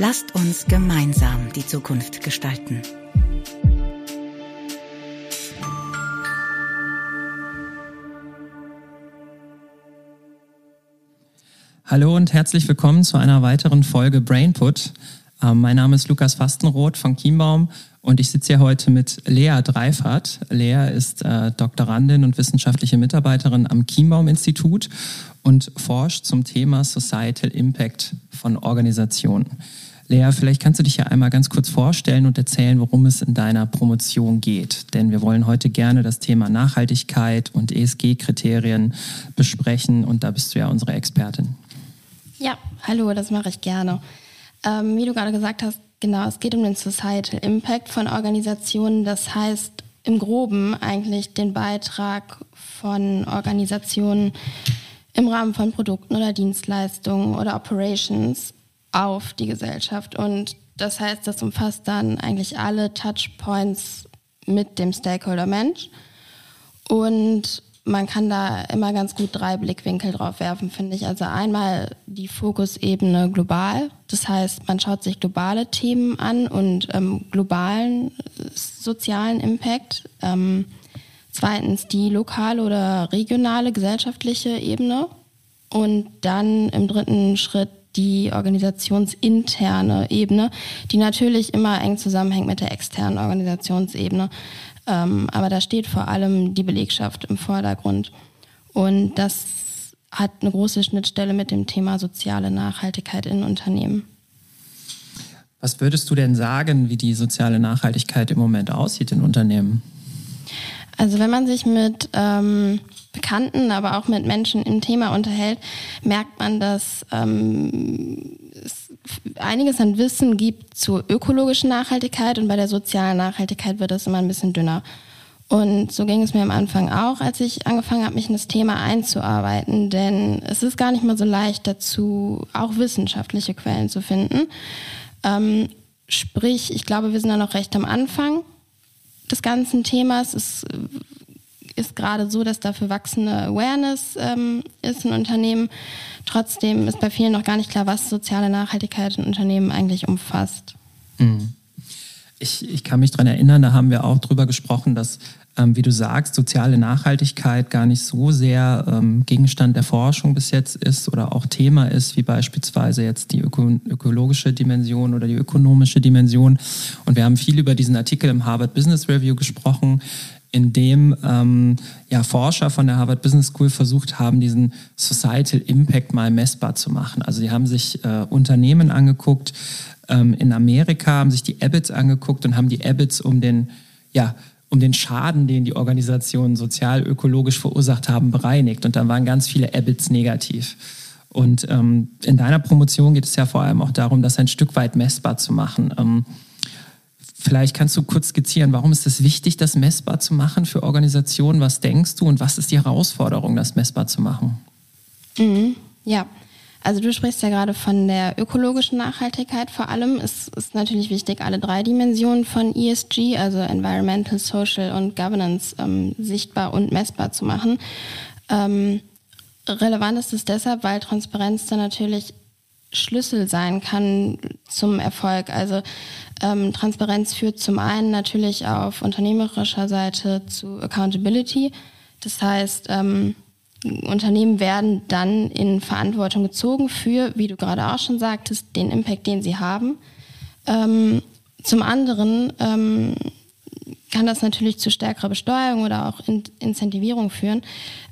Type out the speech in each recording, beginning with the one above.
Lasst uns gemeinsam die Zukunft gestalten. Hallo und herzlich willkommen zu einer weiteren Folge Brainput. Ähm, mein Name ist Lukas Fastenroth von Chiembaum und ich sitze hier heute mit Lea Dreifert. Lea ist äh, Doktorandin und wissenschaftliche Mitarbeiterin am Chiembaum-Institut und forscht zum Thema Societal Impact von Organisationen. Lea, vielleicht kannst du dich ja einmal ganz kurz vorstellen und erzählen, worum es in deiner Promotion geht. Denn wir wollen heute gerne das Thema Nachhaltigkeit und ESG-Kriterien besprechen und da bist du ja unsere Expertin. Ja, hallo, das mache ich gerne. Ähm, wie du gerade gesagt hast, genau, es geht um den Societal Impact von Organisationen. Das heißt im groben eigentlich den Beitrag von Organisationen im Rahmen von Produkten oder Dienstleistungen oder Operations auf die Gesellschaft. Und das heißt, das umfasst dann eigentlich alle Touchpoints mit dem Stakeholder Mensch. Und man kann da immer ganz gut drei Blickwinkel drauf werfen, finde ich. Also einmal die Fokusebene global. Das heißt, man schaut sich globale Themen an und ähm, globalen sozialen Impact. Ähm, zweitens die lokale oder regionale gesellschaftliche Ebene. Und dann im dritten Schritt die organisationsinterne Ebene, die natürlich immer eng zusammenhängt mit der externen Organisationsebene. Ähm, aber da steht vor allem die Belegschaft im Vordergrund. Und das hat eine große Schnittstelle mit dem Thema soziale Nachhaltigkeit in Unternehmen. Was würdest du denn sagen, wie die soziale Nachhaltigkeit im Moment aussieht in Unternehmen? Also wenn man sich mit ähm, Bekannten, aber auch mit Menschen im Thema unterhält, merkt man, dass ähm, es einiges an Wissen gibt zur ökologischen Nachhaltigkeit und bei der sozialen Nachhaltigkeit wird es immer ein bisschen dünner. Und so ging es mir am Anfang auch, als ich angefangen habe, mich in das Thema einzuarbeiten, denn es ist gar nicht mal so leicht dazu, auch wissenschaftliche Quellen zu finden. Ähm, sprich, ich glaube, wir sind da noch recht am Anfang des ganzen Themas. Es ist gerade so, dass dafür wachsende Awareness ähm, ist in Unternehmen. Trotzdem ist bei vielen noch gar nicht klar, was soziale Nachhaltigkeit in Unternehmen eigentlich umfasst. Mhm. Ich, ich kann mich daran erinnern, da haben wir auch drüber gesprochen, dass, ähm, wie du sagst, soziale Nachhaltigkeit gar nicht so sehr ähm, Gegenstand der Forschung bis jetzt ist oder auch Thema ist, wie beispielsweise jetzt die öko ökologische Dimension oder die ökonomische Dimension. Und wir haben viel über diesen Artikel im Harvard Business Review gesprochen, in dem ähm, ja, Forscher von der Harvard Business School versucht haben, diesen Societal Impact mal messbar zu machen. Also die haben sich äh, Unternehmen angeguckt ähm, in Amerika, haben sich die EBITs angeguckt und haben die EBITs um den, ja, um den Schaden, den die Organisationen sozial-ökologisch verursacht haben, bereinigt. Und dann waren ganz viele EBITs negativ. Und ähm, in deiner Promotion geht es ja vor allem auch darum, das ein Stück weit messbar zu machen. Vielleicht kannst du kurz skizzieren, warum ist es wichtig, das messbar zu machen für Organisationen? Was denkst du und was ist die Herausforderung, das messbar zu machen? Mhm, ja, also du sprichst ja gerade von der ökologischen Nachhaltigkeit vor allem. Es ist natürlich wichtig, alle drei Dimensionen von ESG, also Environmental, Social und Governance, ähm, sichtbar und messbar zu machen. Ähm, relevant ist es deshalb, weil Transparenz dann natürlich Schlüssel sein kann zum Erfolg. Also ähm, Transparenz führt zum einen natürlich auf unternehmerischer Seite zu Accountability. Das heißt, ähm, Unternehmen werden dann in Verantwortung gezogen für, wie du gerade auch schon sagtest, den Impact, den sie haben. Ähm, zum anderen ähm, kann das natürlich zu stärkerer Besteuerung oder auch in Incentivierung führen.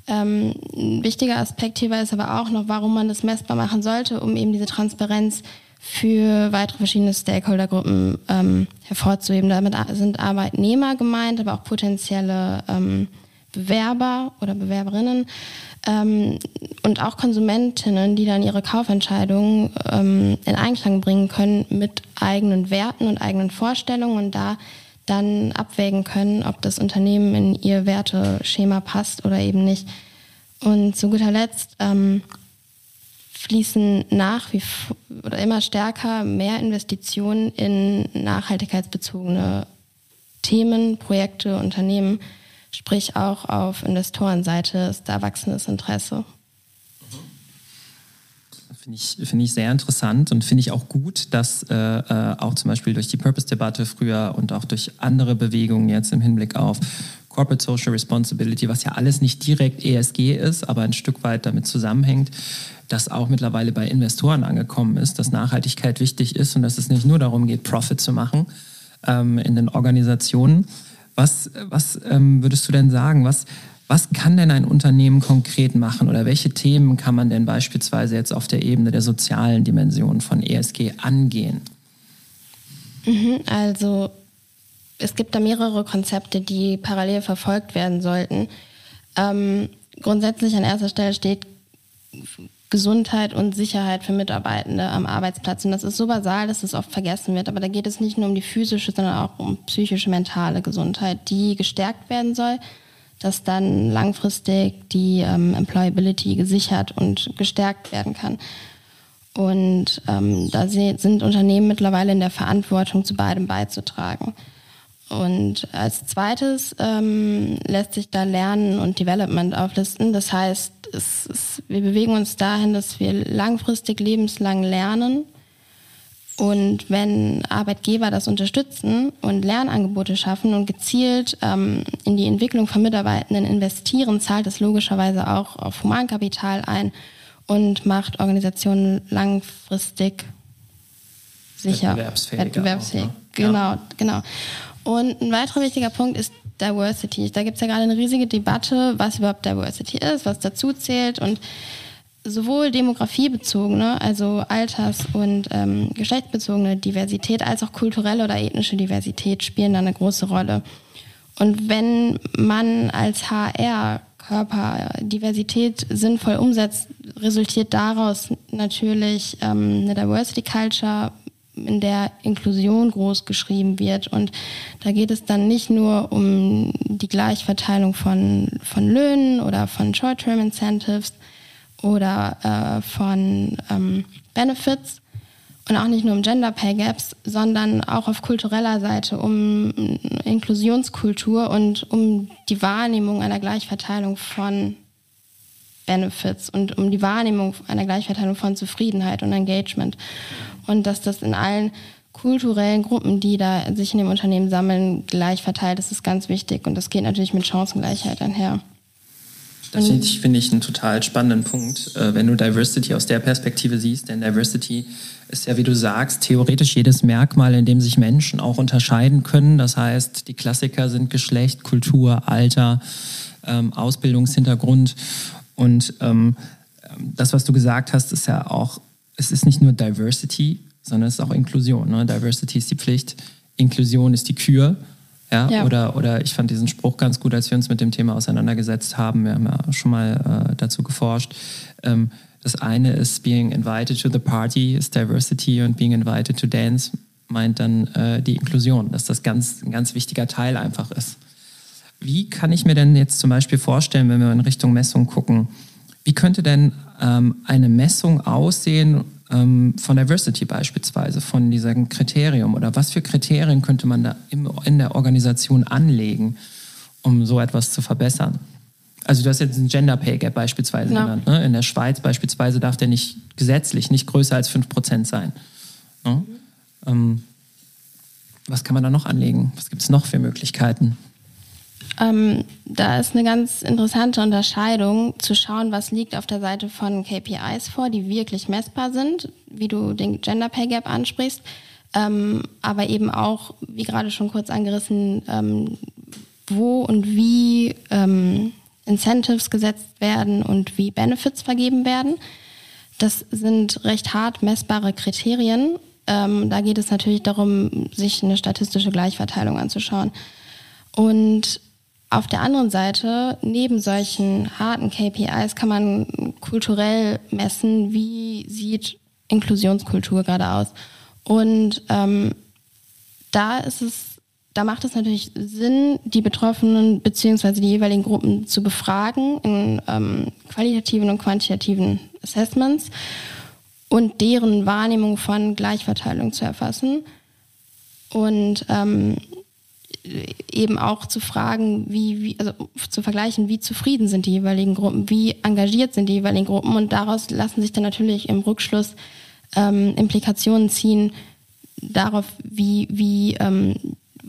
Ähm, ein wichtiger Aspekt hierbei ist aber auch noch, warum man das messbar machen sollte, um eben diese Transparenz für weitere verschiedene Stakeholdergruppen ähm, hervorzuheben. Damit sind Arbeitnehmer gemeint, aber auch potenzielle ähm, Bewerber oder Bewerberinnen ähm, und auch Konsumentinnen, die dann ihre Kaufentscheidungen ähm, in Einklang bringen können mit eigenen Werten und eigenen Vorstellungen und da dann abwägen können, ob das Unternehmen in ihr Werteschema passt oder eben nicht. Und zu guter Letzt ähm, fließen nach wie oder immer stärker mehr Investitionen in nachhaltigkeitsbezogene Themen, Projekte, Unternehmen. Sprich auch auf Investorenseite ist da wachsendes Interesse. Finde ich, find ich sehr interessant und finde ich auch gut, dass äh, äh, auch zum Beispiel durch die Purpose-Debatte früher und auch durch andere Bewegungen jetzt im Hinblick auf Corporate Social Responsibility, was ja alles nicht direkt ESG ist, aber ein Stück weit damit zusammenhängt, dass auch mittlerweile bei Investoren angekommen ist, dass Nachhaltigkeit wichtig ist und dass es nicht nur darum geht, Profit zu machen ähm, in den Organisationen. Was, was ähm, würdest du denn sagen? Was, was kann denn ein Unternehmen konkret machen oder welche Themen kann man denn beispielsweise jetzt auf der Ebene der sozialen Dimension von ESG angehen? Mhm, also es gibt da mehrere Konzepte, die parallel verfolgt werden sollten. Ähm, grundsätzlich an erster Stelle steht Gesundheit und Sicherheit für Mitarbeitende am Arbeitsplatz. Und das ist so basal, dass es oft vergessen wird. Aber da geht es nicht nur um die physische, sondern auch um psychische, mentale Gesundheit, die gestärkt werden soll, dass dann langfristig die ähm, Employability gesichert und gestärkt werden kann. Und ähm, da sind Unternehmen mittlerweile in der Verantwortung, zu beidem beizutragen. Und als zweites ähm, lässt sich da Lernen und Development auflisten. Das heißt, es, es, wir bewegen uns dahin, dass wir langfristig lebenslang lernen. Und wenn Arbeitgeber das unterstützen und Lernangebote schaffen und gezielt ähm, in die Entwicklung von Mitarbeitenden investieren, zahlt es logischerweise auch auf Humankapital ein und macht Organisationen langfristig sicher. Wettbewerbsfähig. Wettbewerbsfähig. Auch, ne? Genau, ja. genau. Und ein weiterer wichtiger Punkt ist Diversity. Da gibt es ja gerade eine riesige Debatte, was überhaupt Diversity ist, was dazu zählt und sowohl demografiebezogene, also alters- und ähm, geschlechtsbezogene Diversität, als auch kulturelle oder ethnische Diversität spielen da eine große Rolle. Und wenn man als HR Körper Diversität sinnvoll umsetzt, resultiert daraus natürlich ähm, eine Diversity Culture in der Inklusion groß geschrieben wird. Und da geht es dann nicht nur um die Gleichverteilung von, von Löhnen oder von Short-Term Incentives oder äh, von ähm, Benefits und auch nicht nur um Gender Pay Gaps, sondern auch auf kultureller Seite um Inklusionskultur und um die Wahrnehmung einer Gleichverteilung von Benefits und um die Wahrnehmung einer Gleichverteilung von Zufriedenheit und Engagement und dass das in allen kulturellen Gruppen, die da sich in dem Unternehmen sammeln, gleich verteilt. Das ist ganz wichtig und das geht natürlich mit Chancengleichheit einher. Das finde ich, find ich einen total spannenden Punkt, äh, wenn du Diversity aus der Perspektive siehst. Denn Diversity ist ja, wie du sagst, theoretisch jedes Merkmal, in dem sich Menschen auch unterscheiden können. Das heißt, die Klassiker sind Geschlecht, Kultur, Alter, ähm, Ausbildungshintergrund. Und ähm, das, was du gesagt hast, ist ja auch es ist nicht nur Diversity, sondern es ist auch Inklusion. Ne? Diversity ist die Pflicht, Inklusion ist die Kür. Ja? ja? Oder, oder ich fand diesen Spruch ganz gut, als wir uns mit dem Thema auseinandergesetzt haben. Wir haben ja schon mal äh, dazu geforscht. Ähm, das eine ist being invited to the party, ist Diversity und being invited to dance meint dann äh, die Inklusion, dass das ganz, ein ganz wichtiger Teil einfach ist. Wie kann ich mir denn jetzt zum Beispiel vorstellen, wenn wir in Richtung Messung gucken, wie könnte denn ähm, eine Messung aussehen ähm, von Diversity beispielsweise, von diesem Kriterium? Oder was für Kriterien könnte man da im, in der Organisation anlegen, um so etwas zu verbessern? Also du hast jetzt ein Gender Pay Gap beispielsweise ja. genannt. Ne? In der Schweiz beispielsweise darf der nicht gesetzlich nicht größer als 5% sein. Ne? Mhm. Ähm, was kann man da noch anlegen? Was gibt es noch für Möglichkeiten? Ähm, da ist eine ganz interessante Unterscheidung zu schauen, was liegt auf der Seite von KPIs vor, die wirklich messbar sind, wie du den Gender Pay Gap ansprichst, ähm, aber eben auch, wie gerade schon kurz angerissen, ähm, wo und wie ähm, Incentives gesetzt werden und wie Benefits vergeben werden. Das sind recht hart messbare Kriterien. Ähm, da geht es natürlich darum, sich eine statistische Gleichverteilung anzuschauen. Und auf der anderen Seite, neben solchen harten KPIs kann man kulturell messen, wie sieht Inklusionskultur gerade aus. Und ähm, da ist es da macht es natürlich Sinn, die Betroffenen bzw. die jeweiligen Gruppen zu befragen in ähm, qualitativen und quantitativen Assessments und deren Wahrnehmung von Gleichverteilung zu erfassen und ähm, eben auch zu fragen, wie, wie, also zu vergleichen, wie zufrieden sind die jeweiligen Gruppen, wie engagiert sind die jeweiligen Gruppen und daraus lassen sich dann natürlich im Rückschluss ähm, Implikationen ziehen darauf, wie, wie ähm,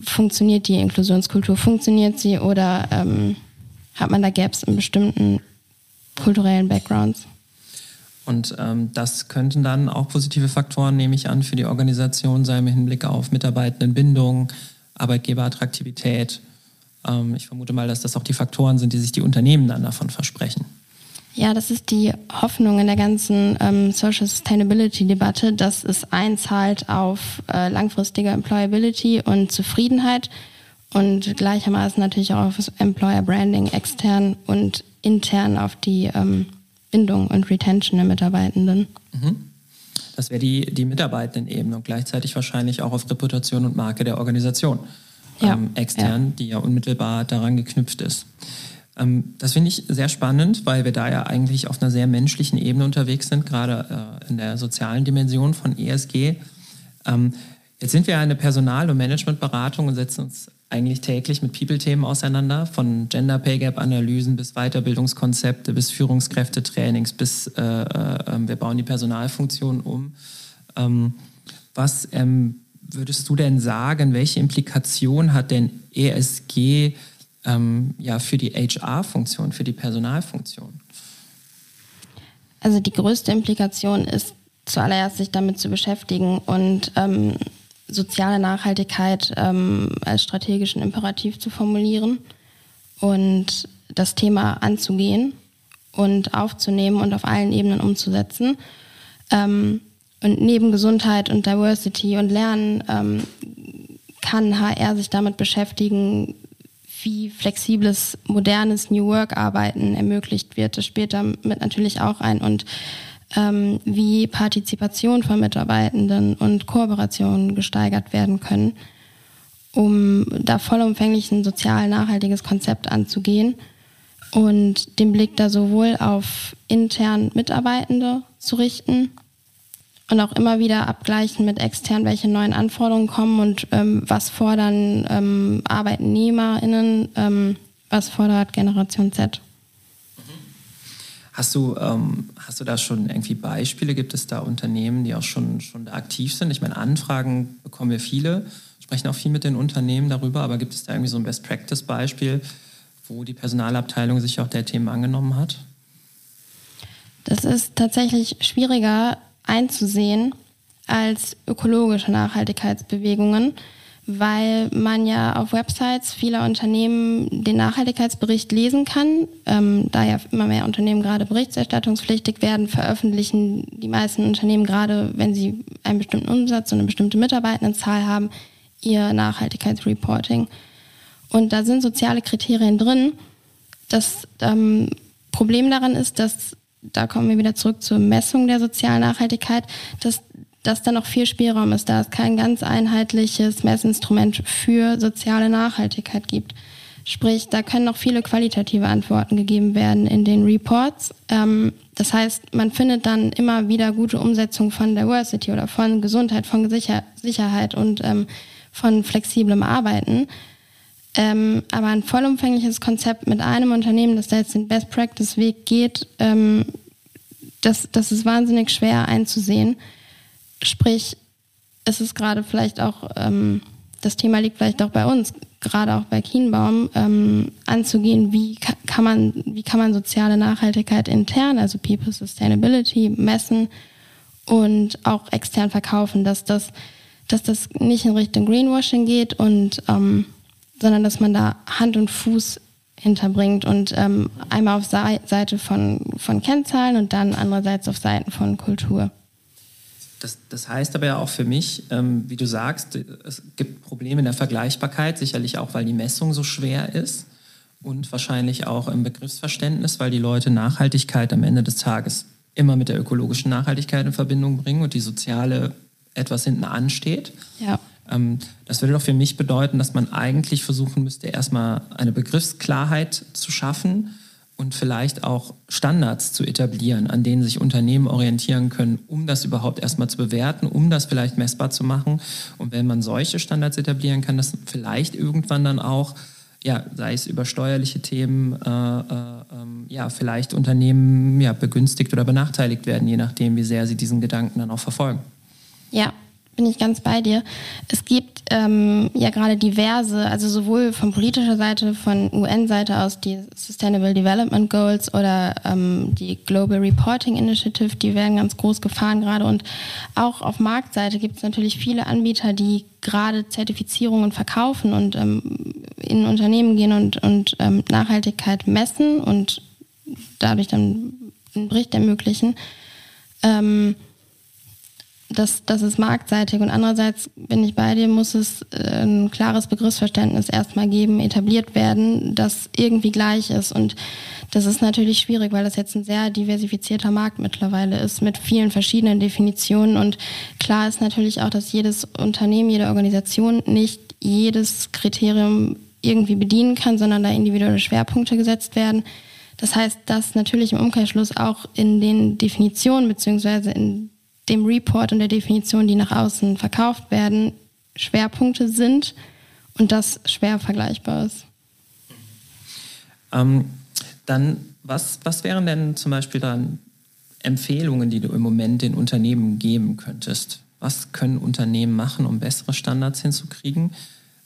funktioniert die Inklusionskultur, funktioniert sie oder ähm, hat man da Gaps in bestimmten kulturellen Backgrounds? Und ähm, das könnten dann auch positive Faktoren, nehme ich an, für die Organisation sein im Hinblick auf Mitarbeitendenbindung, Arbeitgeberattraktivität. Ähm, ich vermute mal, dass das auch die Faktoren sind, die sich die Unternehmen dann davon versprechen. Ja, das ist die Hoffnung in der ganzen ähm, Social Sustainability-Debatte, dass es einzahlt auf äh, langfristige Employability und Zufriedenheit und gleichermaßen natürlich auch auf Employer Branding extern und intern auf die ähm, Bindung und Retention der Mitarbeitenden. Mhm. Das wäre die, die Mitarbeitendenebene und gleichzeitig wahrscheinlich auch auf Reputation und Marke der Organisation ja. ähm, extern, ja. die ja unmittelbar daran geknüpft ist. Ähm, das finde ich sehr spannend, weil wir da ja eigentlich auf einer sehr menschlichen Ebene unterwegs sind, gerade äh, in der sozialen Dimension von ESG. Ähm, jetzt sind wir eine Personal- und Managementberatung und setzen uns eigentlich täglich mit People-Themen auseinander, von Gender Pay Gap-Analysen bis Weiterbildungskonzepte, bis Führungskräftetrainings, bis äh, äh, ähm, wir bauen die Personalfunktion um. Ähm, was ähm, würdest du denn sagen, welche Implikation hat denn ESG ähm, ja, für die HR-Funktion, für die Personalfunktion? Also die größte Implikation ist zuallererst sich damit zu beschäftigen und ähm, soziale Nachhaltigkeit ähm, als strategischen Imperativ zu formulieren und das Thema anzugehen und aufzunehmen und auf allen Ebenen umzusetzen. Ähm, und neben Gesundheit und Diversity und Lernen ähm, kann HR sich damit beschäftigen, wie flexibles, modernes New Work-Arbeiten ermöglicht wird. Das spielt damit natürlich auch ein. Und ähm, wie Partizipation von Mitarbeitenden und Kooperation gesteigert werden können, um da vollumfänglich ein sozial nachhaltiges Konzept anzugehen und den Blick da sowohl auf intern Mitarbeitende zu richten und auch immer wieder abgleichen mit extern, welche neuen Anforderungen kommen und ähm, was fordern ähm, ArbeitnehmerInnen, ähm, was fordert Generation Z. Hast du, ähm, hast du da schon irgendwie Beispiele? Gibt es da Unternehmen, die auch schon, schon aktiv sind? Ich meine, Anfragen bekommen wir viele, sprechen auch viel mit den Unternehmen darüber, aber gibt es da irgendwie so ein Best-Practice-Beispiel, wo die Personalabteilung sich auch der Themen angenommen hat? Das ist tatsächlich schwieriger einzusehen als ökologische Nachhaltigkeitsbewegungen weil man ja auf Websites vieler Unternehmen den Nachhaltigkeitsbericht lesen kann. Ähm, da ja immer mehr Unternehmen gerade berichterstattungspflichtig werden, veröffentlichen die meisten Unternehmen gerade, wenn sie einen bestimmten Umsatz und eine bestimmte Mitarbeitendenzahl haben, ihr Nachhaltigkeitsreporting. Und da sind soziale Kriterien drin. Das ähm, Problem daran ist, dass, da kommen wir wieder zurück zur Messung der sozialen Nachhaltigkeit, dass dass da noch viel Spielraum ist, da es kein ganz einheitliches Messinstrument für soziale Nachhaltigkeit gibt. Sprich, da können noch viele qualitative Antworten gegeben werden in den Reports. Ähm, das heißt, man findet dann immer wieder gute Umsetzung von Diversity oder von Gesundheit, von Sicher Sicherheit und ähm, von flexiblem Arbeiten. Ähm, aber ein vollumfängliches Konzept mit einem Unternehmen, das da jetzt den Best Practice Weg geht, das, das ist wahnsinnig schwer einzusehen. Sprich, es ist gerade vielleicht auch, ähm, das Thema liegt vielleicht auch bei uns, gerade auch bei Kienbaum, ähm, anzugehen, wie kann man, wie kann man soziale Nachhaltigkeit intern, also People Sustainability, messen und auch extern verkaufen, dass das, dass das nicht in Richtung Greenwashing geht und ähm, sondern dass man da Hand und Fuß hinterbringt und ähm, einmal auf Seite von, von Kennzahlen und dann andererseits auf Seiten von Kultur. Das, das heißt aber ja auch für mich, ähm, wie du sagst, es gibt Probleme in der Vergleichbarkeit, sicherlich auch, weil die Messung so schwer ist und wahrscheinlich auch im Begriffsverständnis, weil die Leute Nachhaltigkeit am Ende des Tages immer mit der ökologischen Nachhaltigkeit in Verbindung bringen und die soziale etwas hinten ansteht. Ja. Ähm, das würde doch für mich bedeuten, dass man eigentlich versuchen müsste, erstmal eine Begriffsklarheit zu schaffen und vielleicht auch Standards zu etablieren, an denen sich Unternehmen orientieren können, um das überhaupt erstmal zu bewerten, um das vielleicht messbar zu machen. Und wenn man solche Standards etablieren kann, dass vielleicht irgendwann dann auch, ja, sei es über steuerliche Themen, äh, äh, ähm, ja, vielleicht Unternehmen ja, begünstigt oder benachteiligt werden, je nachdem, wie sehr sie diesen Gedanken dann auch verfolgen. Ja, bin ich ganz bei dir. Es gibt ähm, ja gerade diverse, also sowohl von politischer Seite, von UN-Seite aus die Sustainable Development Goals oder ähm, die Global Reporting Initiative, die werden ganz groß gefahren gerade. Und auch auf Marktseite gibt es natürlich viele Anbieter, die gerade Zertifizierungen verkaufen und ähm, in Unternehmen gehen und, und ähm, Nachhaltigkeit messen und dadurch dann einen Bericht ermöglichen. Ähm, das, das ist marktseitig. Und andererseits bin ich bei dir, muss es äh, ein klares Begriffsverständnis erstmal geben, etabliert werden, das irgendwie gleich ist. Und das ist natürlich schwierig, weil das jetzt ein sehr diversifizierter Markt mittlerweile ist mit vielen verschiedenen Definitionen. Und klar ist natürlich auch, dass jedes Unternehmen, jede Organisation nicht jedes Kriterium irgendwie bedienen kann, sondern da individuelle Schwerpunkte gesetzt werden. Das heißt, dass natürlich im Umkehrschluss auch in den Definitionen beziehungsweise in dem Report und der Definition, die nach außen verkauft werden, Schwerpunkte sind und das schwer vergleichbar ist. Ähm, dann, was, was wären denn zum Beispiel dann Empfehlungen, die du im Moment den Unternehmen geben könntest? Was können Unternehmen machen, um bessere Standards hinzukriegen?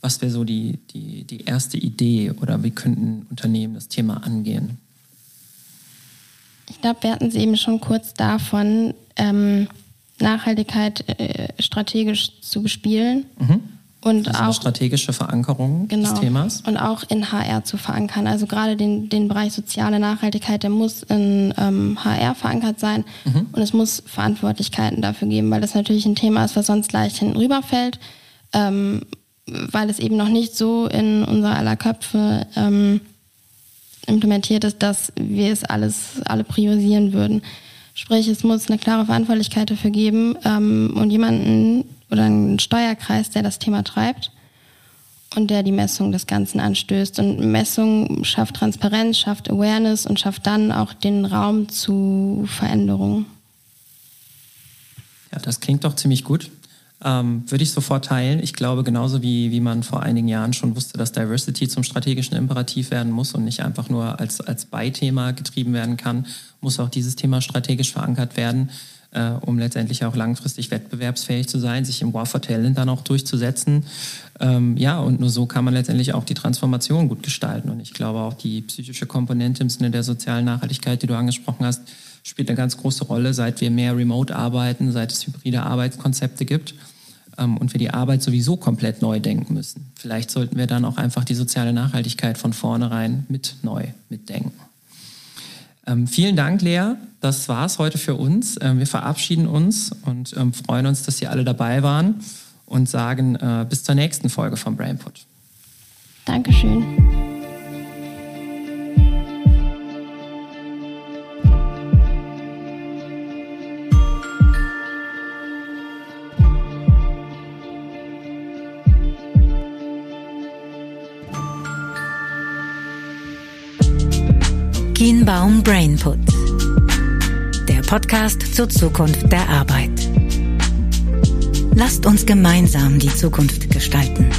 Was wäre so die, die, die erste Idee oder wie könnten Unternehmen das Thema angehen? Ich glaube, wir hatten es eben schon kurz davon, ähm, Nachhaltigkeit äh, strategisch zu bespielen. Mhm. Und also auch strategische Verankerung genau, des Themas. Und auch in HR zu verankern. Also gerade den, den Bereich soziale Nachhaltigkeit, der muss in ähm, HR verankert sein mhm. und es muss Verantwortlichkeiten dafür geben, weil das natürlich ein Thema ist, was sonst leicht hinten rüberfällt, ähm, weil es eben noch nicht so in unser aller Köpfe ähm, implementiert ist, dass wir es alles alle priorisieren würden. Sprich, es muss eine klare Verantwortlichkeit dafür geben ähm, und jemanden oder einen Steuerkreis, der das Thema treibt und der die Messung des Ganzen anstößt. Und Messung schafft Transparenz, schafft Awareness und schafft dann auch den Raum zu Veränderungen. Ja, das klingt doch ziemlich gut. Ähm, würde ich sofort teilen. Ich glaube, genauso wie, wie man vor einigen Jahren schon wusste, dass Diversity zum strategischen Imperativ werden muss und nicht einfach nur als, als Beithema getrieben werden kann, muss auch dieses Thema strategisch verankert werden, äh, um letztendlich auch langfristig wettbewerbsfähig zu sein, sich im War for Talent dann auch durchzusetzen. Ähm, ja, und nur so kann man letztendlich auch die Transformation gut gestalten. Und ich glaube auch die psychische Komponente im Sinne der sozialen Nachhaltigkeit, die du angesprochen hast, spielt eine ganz große Rolle, seit wir mehr remote arbeiten, seit es hybride Arbeitskonzepte gibt und wir die Arbeit sowieso komplett neu denken müssen. Vielleicht sollten wir dann auch einfach die soziale Nachhaltigkeit von vornherein mit neu mitdenken. Ähm, vielen Dank, Lea. Das war's heute für uns. Ähm, wir verabschieden uns und ähm, freuen uns, dass Sie alle dabei waren und sagen äh, bis zur nächsten Folge von Brainput. Dankeschön. Kienbaum Brainput. Der Podcast zur Zukunft der Arbeit. Lasst uns gemeinsam die Zukunft gestalten.